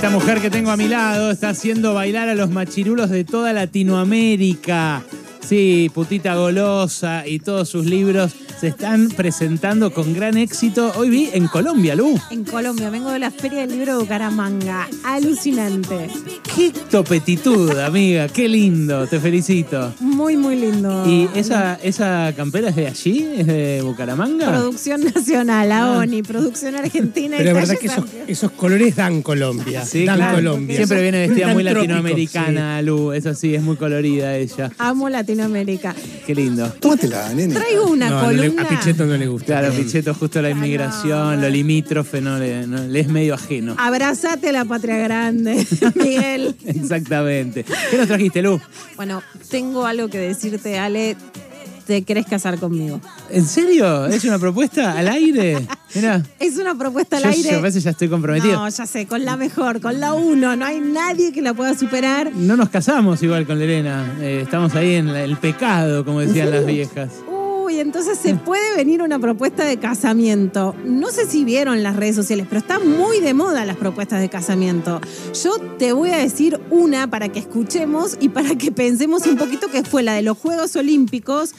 Esta mujer que tengo a mi lado está haciendo bailar a los machirulos de toda Latinoamérica. Sí, putita golosa y todos sus libros se están presentando con gran éxito. Hoy vi en Colombia, Lu. En Colombia, vengo de la Feria del Libro de Bucaramanga. Alucinante. Qué topetitud, amiga. Qué lindo. Te felicito. Muy, muy lindo. ¿Y esa, esa campera es de allí? ¿Es de Bucaramanga? Producción nacional, Ah. AONI, producción argentina. Pero es verdad detalles que esos, colores dan Colombia. Sí, dan claro. Colombia. Siempre viene vestida Dan muy trópico, latinoamericana, Lu. Eso sí, es muy colorida ella. Amo Latinoamérica. Qué lindo. Tómatela, nene. Traigo una No, no le- a Pichetto no le gusta. Claro, Pichetto, justo la inmigración, lo limítrofe, no le, no- le es medio ajeno. Abrazate a la patria grande, Miguel. Exactamente. ¿Qué nos trajiste, Lu? Bueno, tengo algo que decirte, Ale. ¿Te querés casar conmigo? ¿En serio? ¿Es una propuesta al aire? Mira. Es una propuesta al Yo, aire. yo a veces ya estoy comprometido. No, ya sé, con la mejor, con la uno. No hay nadie que la pueda superar. No nos casamos igual con Lorena. Eh, estamos ahí en la- el pecado, como decían las viejas. Uy, entonces se puede venir una propuesta de casamiento. No sé si vieron las redes sociales, pero están muy de moda las propuestas de casamiento. Yo te voy a decir una para que escuchemos y para que pensemos un poquito que fue la de los Juegos Olímpicos,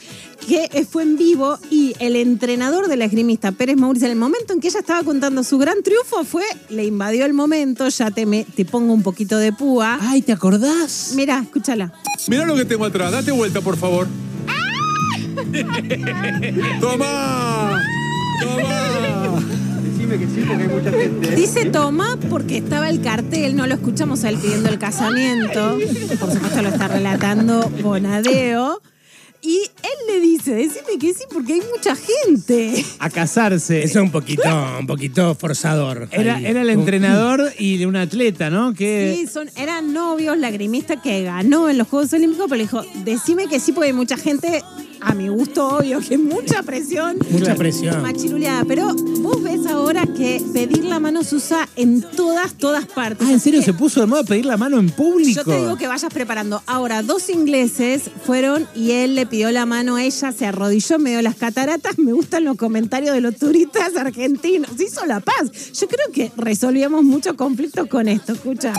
que fue en vivo y el entrenador de la esgrimista Pérez Mauricio, en el momento en que ella estaba contando su gran triunfo, fue, le invadió el momento, ya te, me- te pongo un poquito de púa. Ay, ¿te acordás? Mira, escúchala. Mira lo que tengo atrás. Date vuelta, por favor. ¡Toma! ¡Toma! Dice toma porque estaba el cartel, no lo escuchamos a él pidiendo el casamiento. Por supuesto lo está relatando Bonadeo. Y él le dice, decime que sí porque hay mucha gente. A casarse. Eso es un poquito, un poquito forzador. Era, ahí. era el entrenador y un atleta, ¿no? Que Sí, son, eran novios, lagrimista que ganó en los Juegos Olímpicos, pero le dijo, decime que sí porque hay mucha gente, a mi gusto obvio, que mucha presión. Mucha presión. Machiruleada, pero vos ves ahora que pedir la mano se usa en todas, todas partes. Ah, ¿en serio se puso de moda pedir la mano en público? Yo te digo que vayas preparando. Ahora, dos ingleses fueron y él le pidió la mano a ella, se arrodilló en medio de las cataratas. Me gustan los comentarios de los turistas argentinos. Se hizo la paz. Yo creo que resolvíamos muchos conflictos con esto. Escucha.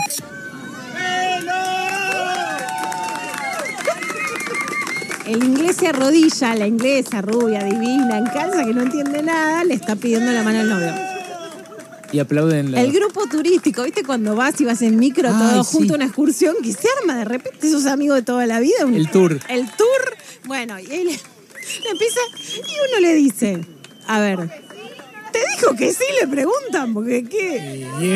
El inglés se arrodilla, la inglesa rubia, divina, en casa, que no entiende nada, le está pidiendo la mano al novio. Y aplauden la... El grupo turístico, ¿viste? Cuando vas y vas en micro, Ay, todo sí. junto a una excursión, que se arma de repente esos amigos de toda la vida. un- El tour. El tour. Bueno, y él le empieza, y uno le dice, a ver, te dijo que sí, le preguntan, porque qué. Y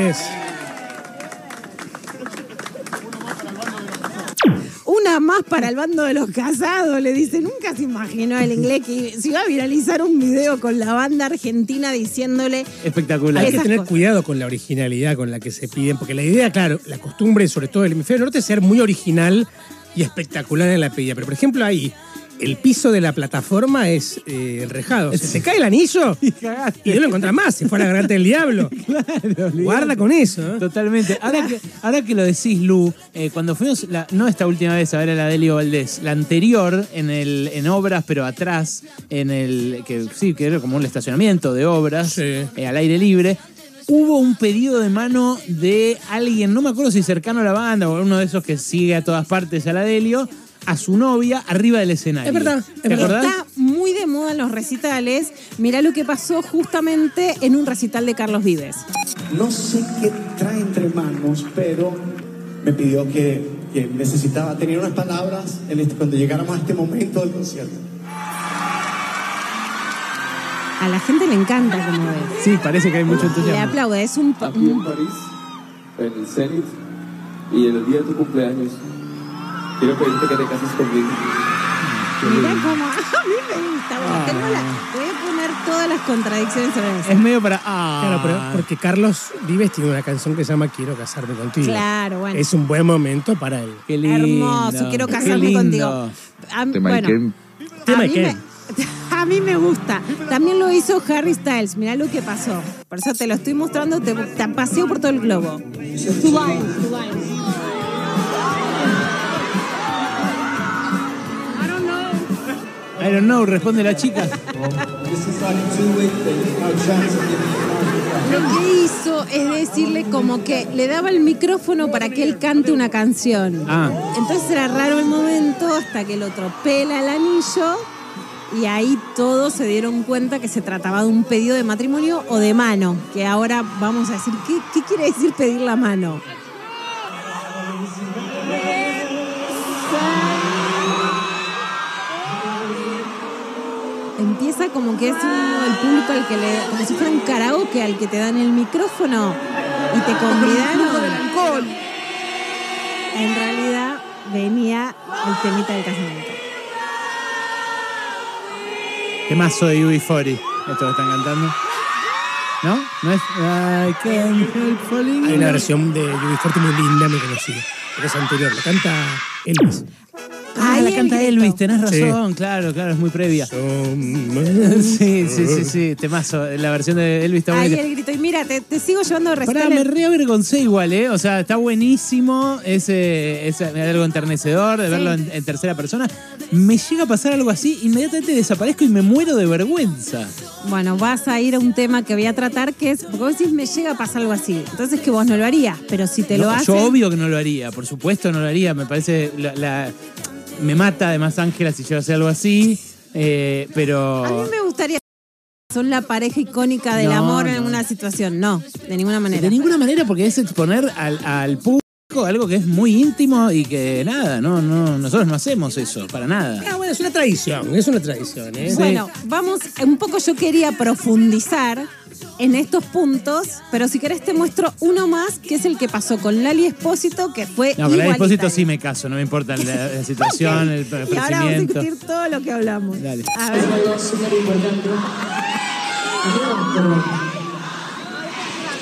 Una más para el bando de los casados, le dice. Nunca se imaginó el inglés que se iba a viralizar un video con la banda argentina diciéndole Espectacular. Hay que tener cosas. cuidado con la originalidad con la que se piden, porque la idea, claro, la costumbre, sobre todo del hemisferio norte, es ser muy original y espectacular en la pedida. Pero, por ejemplo, ahí, el piso de la plataforma es eh, enrejado. Se te cae el anillo y, cagaste. no lo encontrás más, si fuera la garganta del diablo. Claro, Guarda con eso. ¿eh? Totalmente. Ahora que, ahora que lo decís, Lu, eh, cuando fuimos, la- no esta última vez a ver a la Delio Valdés, la anterior en, el, en obras, pero atrás, en el, que sí, que era como un estacionamiento de obras, Sí. eh, al aire libre, hubo un pedido de mano de alguien, no me acuerdo si cercano a la banda o uno de esos que sigue a todas partes a la Delio, a su novia arriba del escenario. Es verdad, es ¿Te verdad. acordás? Está muy de moda en los recitales. Mirá lo que pasó justamente en un recital de Carlos Vives. No sé qué trae entre manos, pero me pidió que, que necesitaba tener unas palabras en este- cuando llegáramos a este momento del concierto. A la gente le encanta como ves. Sí, parece que hay mucho Le entusiasmo. aplaude, es un... aquí en París, en el Zenith, y en el día de tu cumpleaños, quiero pedirte que te cases conmigo. Mirá cómo... A mí me gusta. Bueno, tengo la- Voy a poner todas las contradicciones sobre eso. Es medio para. Ah. Claro, pero porque Carlos Vives tiene una canción que se llama Quiero casarme contigo. Claro, bueno. Es un buen momento para él. Qué lindo. Hermoso, quiero qué casarme lindo. contigo. A mí- Tema de bueno, Ken. Tema a de mí, Ken. me, a mí me gusta. También lo hizo Harry Styles. Mirá lo que pasó. Por eso te lo estoy mostrando. Te, te paseo por todo el globo. I don't know, responde la chica. Lo que hizo es decirle como que le daba el micrófono para que él cante una canción. Ah. Entonces era raro el momento hasta que el otro pela el anillo y ahí todos se dieron cuenta que se trataba de un pedido de matrimonio o de mano, que ahora vamos a decir, ¿qué, qué quiere decir pedir la mano? Empieza como que es uno del público al que le, como si fuera un karaoke al que te dan el micrófono y te convidaron. En realidad venía el temita del casamiento. ¿Qué más soy UB40? Esto que están cantando. ¿No? ¿No es? I can't help falling Hay una versión de UB40 muy linda, muy conocida. Pero es anterior, la canta Elvis. Ah, Ahí la canta. Elvis, tenés Sí. razón, claro, claro, es muy previa. Sí, sí, sí, sí, temazo. La versión de Elvis está Ahí buena. el grito. Y mira, te, te sigo llevando de Pará, me reavergoncé igual, ¿eh? O sea, está buenísimo, es, eh, es algo enternecedor de Sí. verlo en, en tercera persona. Me llega a pasar algo así, inmediatamente desaparezco y me muero de vergüenza. Bueno, vas a ir a un tema que voy a tratar que es, porque vos decís, me llega a pasar algo así. Entonces que vos no lo harías, pero si te No, lo haces... Yo obvio que no lo haría, por supuesto no lo haría. Me parece, la, la- me mata además Ángela si yo hacer algo así, eh, pero... A mí me gustaría... Son la pareja icónica del No, amor en una situación. No, de ninguna manera. De ninguna manera, porque es exponer al, al público algo que es muy íntimo y que nada, no, no, nosotros no hacemos eso, para nada. Ah, bueno, es una tradición, es una tradición, ¿eh? Bueno, vamos, un poco yo quería profundizar en estos puntos, pero si querés te muestro uno más, que es el que pasó con Lali Espósito, que fue No, con el igualitario. expósito sí me caso, no me importa la, la situación, el Y ahora vamos a ofrecimiento. discutir todo lo que hablamos. Dale. A ver. algo súper importante. Pero bueno.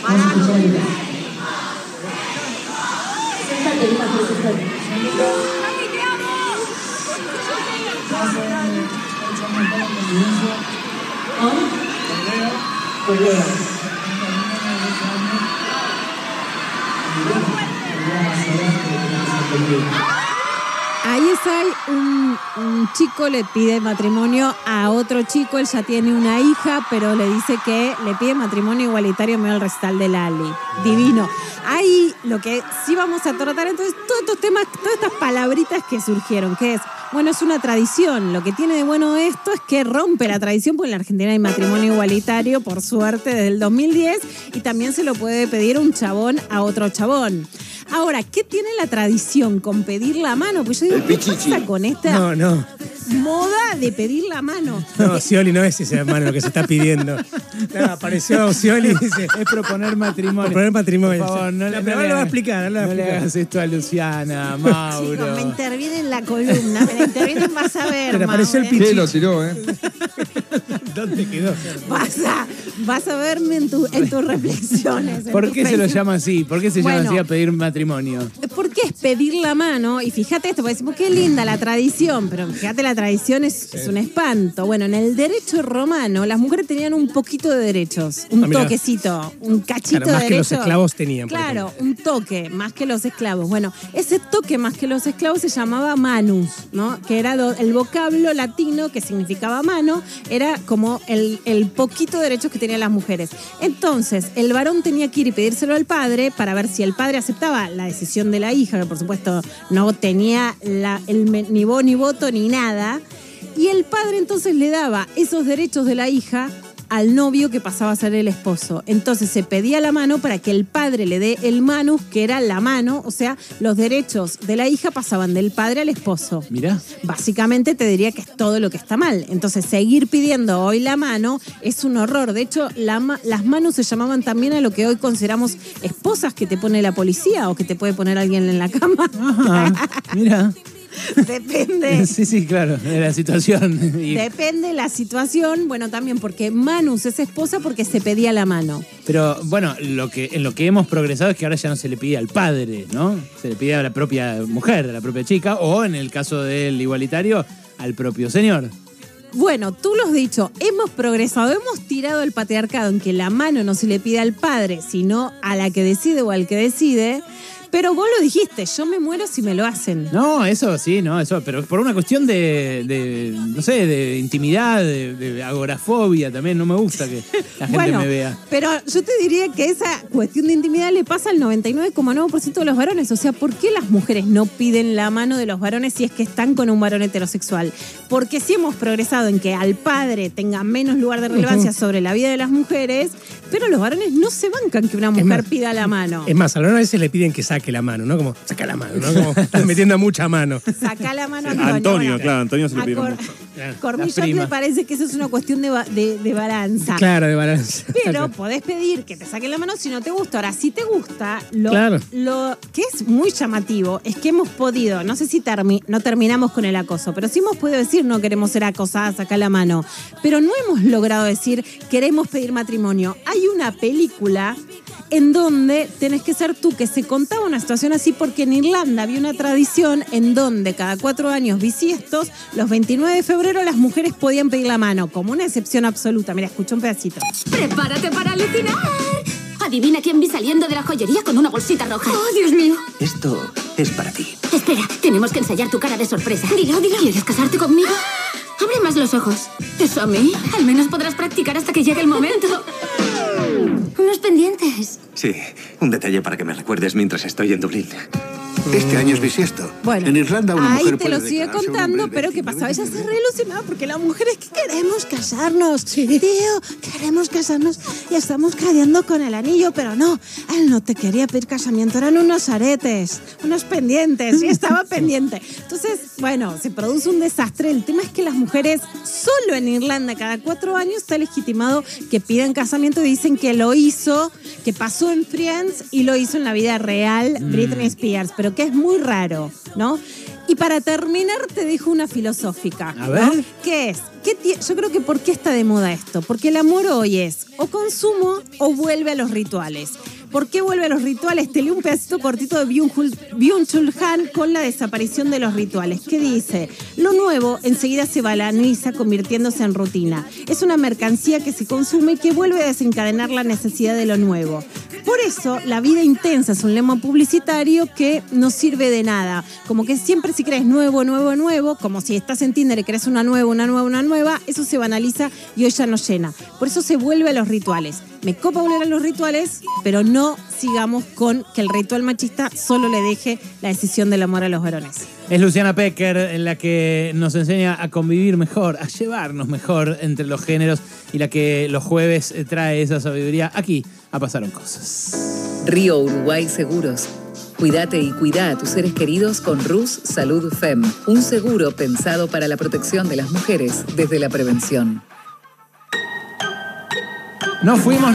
Vamos a escuchar ahorita. Sentate, Ignacio, sentate. ¿Ah? Pelea. Ahí es ahí un, un chico le pide matrimonio a otro chico, él ya tiene una hija, pero le dice que le pide matrimonio igualitario medio del recital de Lali. Divino. Ahí lo que sí vamos a tratar entonces, todos estos temas, todas estas palabritas que surgieron, que es, bueno, es una tradición. Lo que tiene de bueno esto es que rompe la tradición, porque en la Argentina hay matrimonio igualitario, por suerte, desde el 2010, y también se lo puede pedir un chabón a otro chabón. Ahora, ¿qué tiene la tradición con pedir la mano? Pues yo digo, ¿qué pasa con esta No, no. moda de pedir la mano? No, Scioli no es ese hermano lo que se está pidiendo. No, apareció Scioli y dice, Es proponer matrimonio. Proponer matrimonio. Por favor, no, No, le- pero no le lo va a hagas- explicar, ahora lo va a No le explicar. hagas esto a Luciana, Chicos, Mauro. me interviene en la columna, me la intervienen, vas a ver. Pero apareció el Mauro. Sí, lo tiró, ¿eh? ¿Dónde quedó? Vas a, vas a verme en, tu- en tus reflexiones. en ¿Por tus qué se lo llama así? ¿Por qué se llama así a pedir matrimonio? ¿Por qué es pedir la mano? Y fíjate esto, porque decimos qué linda la tradición, pero fíjate, la tradición es, es un espanto. Bueno, en el derecho romano, las mujeres tenían un poquito de derechos, un Ah, toquecito, un cachito Claro, más de que los derechos. esclavos tenían, Claro, un toque, más que los esclavos. Bueno, ese toque más que los esclavos se llamaba manus, ¿no? Que era do- el vocablo latino que significaba mano, era como el, el poquito de derechos que tenían las mujeres. Entonces, el varón tenía que ir y pedírselo al padre para ver si el padre aceptaba la decisión de la hija, que por supuesto no tenía la- el ni voz ni voto ni nada. Y el padre entonces le daba esos derechos de la hija al novio que pasaba a ser el esposo. Entonces se pedía la mano para que el padre le dé el manus, que era la mano, o sea, los derechos de la hija pasaban del padre al esposo. Mirá. Básicamente te diría que es todo lo que está mal. Entonces, seguir pidiendo hoy la mano es un horror. De hecho, la las manos se llamaban también a lo que hoy consideramos esposas que te pone la policía o que te puede poner alguien en la cama. Ajá, mira. Depende. Sí, sí, claro, de la situación. Depende la situación. Bueno, también porque Manus es esposa porque se pedía la mano. pero bueno, lo que, en lo que hemos progresado es que ahora ya no se le pide al padre, ¿no? Se le pide a la propia mujer, a la propia chica, o en el caso del igualitario, al propio señor. Bueno, tú lo has dicho, hemos progresado, hemos tirado el patriarcado en que la mano no se le pide al padre, sino a la que decide o al que decide, Pero vos lo dijiste, yo me muero si me lo hacen. No, eso sí, no, eso, pero por una cuestión de, de, no sé, de intimidad, de, de agorafobia también, no me gusta que la gente bueno, me vea. pero yo te diría que esa cuestión de intimidad le pasa al 99,9% de los varones. O sea, ¿por qué las mujeres no piden la mano de los varones si es que están con un varón heterosexual? Porque si hemos progresado en que al padre tenga menos lugar de relevancia sobre la vida de las mujeres, pero los varones no se bancan que una mujer más, pida la mano. Es más, a hora a veces le piden que saque la mano, ¿no? Como, saca la mano, ¿no? Como, estás metiendo mucha mano. Saca la mano a A Antonio, Bueno, claro, Antonio se le Cor- mucho. Prima. me parece que eso es una cuestión de, de- de balanza. Claro, de balance. Pero podés pedir que te saquen la mano si no te gusta. Ahora, si te gusta, lo, Claro. lo que es muy llamativo es que hemos podido, no sé si termi- no terminamos con el acoso, pero sí hemos podido decir no queremos ser acosadas, saca la mano. Pero no hemos logrado decir queremos pedir matrimonio. Hay una película en donde tenés que ser tú, que se contaba una situación así porque en Irlanda había una tradición en donde cada cuatro años bisiestos, los 29 de febrero las mujeres podían pedir la mano, como una excepción absoluta. Mira, escucha un pedacito. ¡Prepárate para alucinar! Adivina quién vi saliendo de la joyería con una bolsita roja. ¡Oh, Dios mío! Esto es para ti. Espera, tenemos que ensayar tu cara de sorpresa. Dilo, dilo. ¿Quieres casarte conmigo? Abre más los ojos. ¿Eso a mí? Al menos podrás practicar hasta que llegue el momento. Unos pendientes. Sí, un detalle para que me recuerdes mientras estoy en Dublín. Este año es bisiesto. Bueno, en Irlanda una ahí mujer te lo sigue contando, pero ¿qué 29 pasaba? Ella se febrero. reilusionaba porque la mujer es que queremos casarnos. Tío, queremos casarnos y estamos cayendo con el anillo, pero no, él no te quería pedir casamiento, eran unos aretes, unos pendientes, y estaba pendiente. Entonces, bueno, se produce un desastre. El tema es que las mujeres, solo en Irlanda, cada cuatro años está legitimado que pidan casamiento y dicen que lo hizo, que pasó en Friends y lo hizo en la vida real Britney Spears, pero que es muy raro, ¿no? Y para terminar te dejo una filosófica. A ¿no? ver. ¿Qué es? ¿Qué Yo creo que ¿por qué está de moda esto? Porque el amor hoy es o consumo o vuelve a los rituales. ¿Por qué vuelve a los rituales? Te leo un pedacito cortito de Byung-Chul Han con la desaparición de los rituales. ¿Qué dice? Lo nuevo enseguida se balaniza convirtiéndose en rutina. Es una mercancía que se consume y que vuelve a desencadenar la necesidad de lo nuevo. Por eso, la vida intensa es un lema publicitario que no sirve de nada. Como que siempre si crees nuevo, nuevo, nuevo, como si estás en Tinder y crees una nueva, una nueva, una nueva, eso se banaliza y hoy ya no llena. Por eso se vuelve a los rituales. Me copa volver a los rituales, pero no sigamos con que el ritual machista solo le deje la decisión del amor a los varones. Es Luciana Pecker la que nos enseña a convivir mejor, a llevarnos mejor entre los géneros y la que los jueves trae esa sabiduría aquí a Pasaron Cosas. Río Uruguay Seguros. Cuídate y cuida a tus seres queridos con RUS Salud FEM, un seguro pensado para la protección de las mujeres desde la prevención. Nos fuimos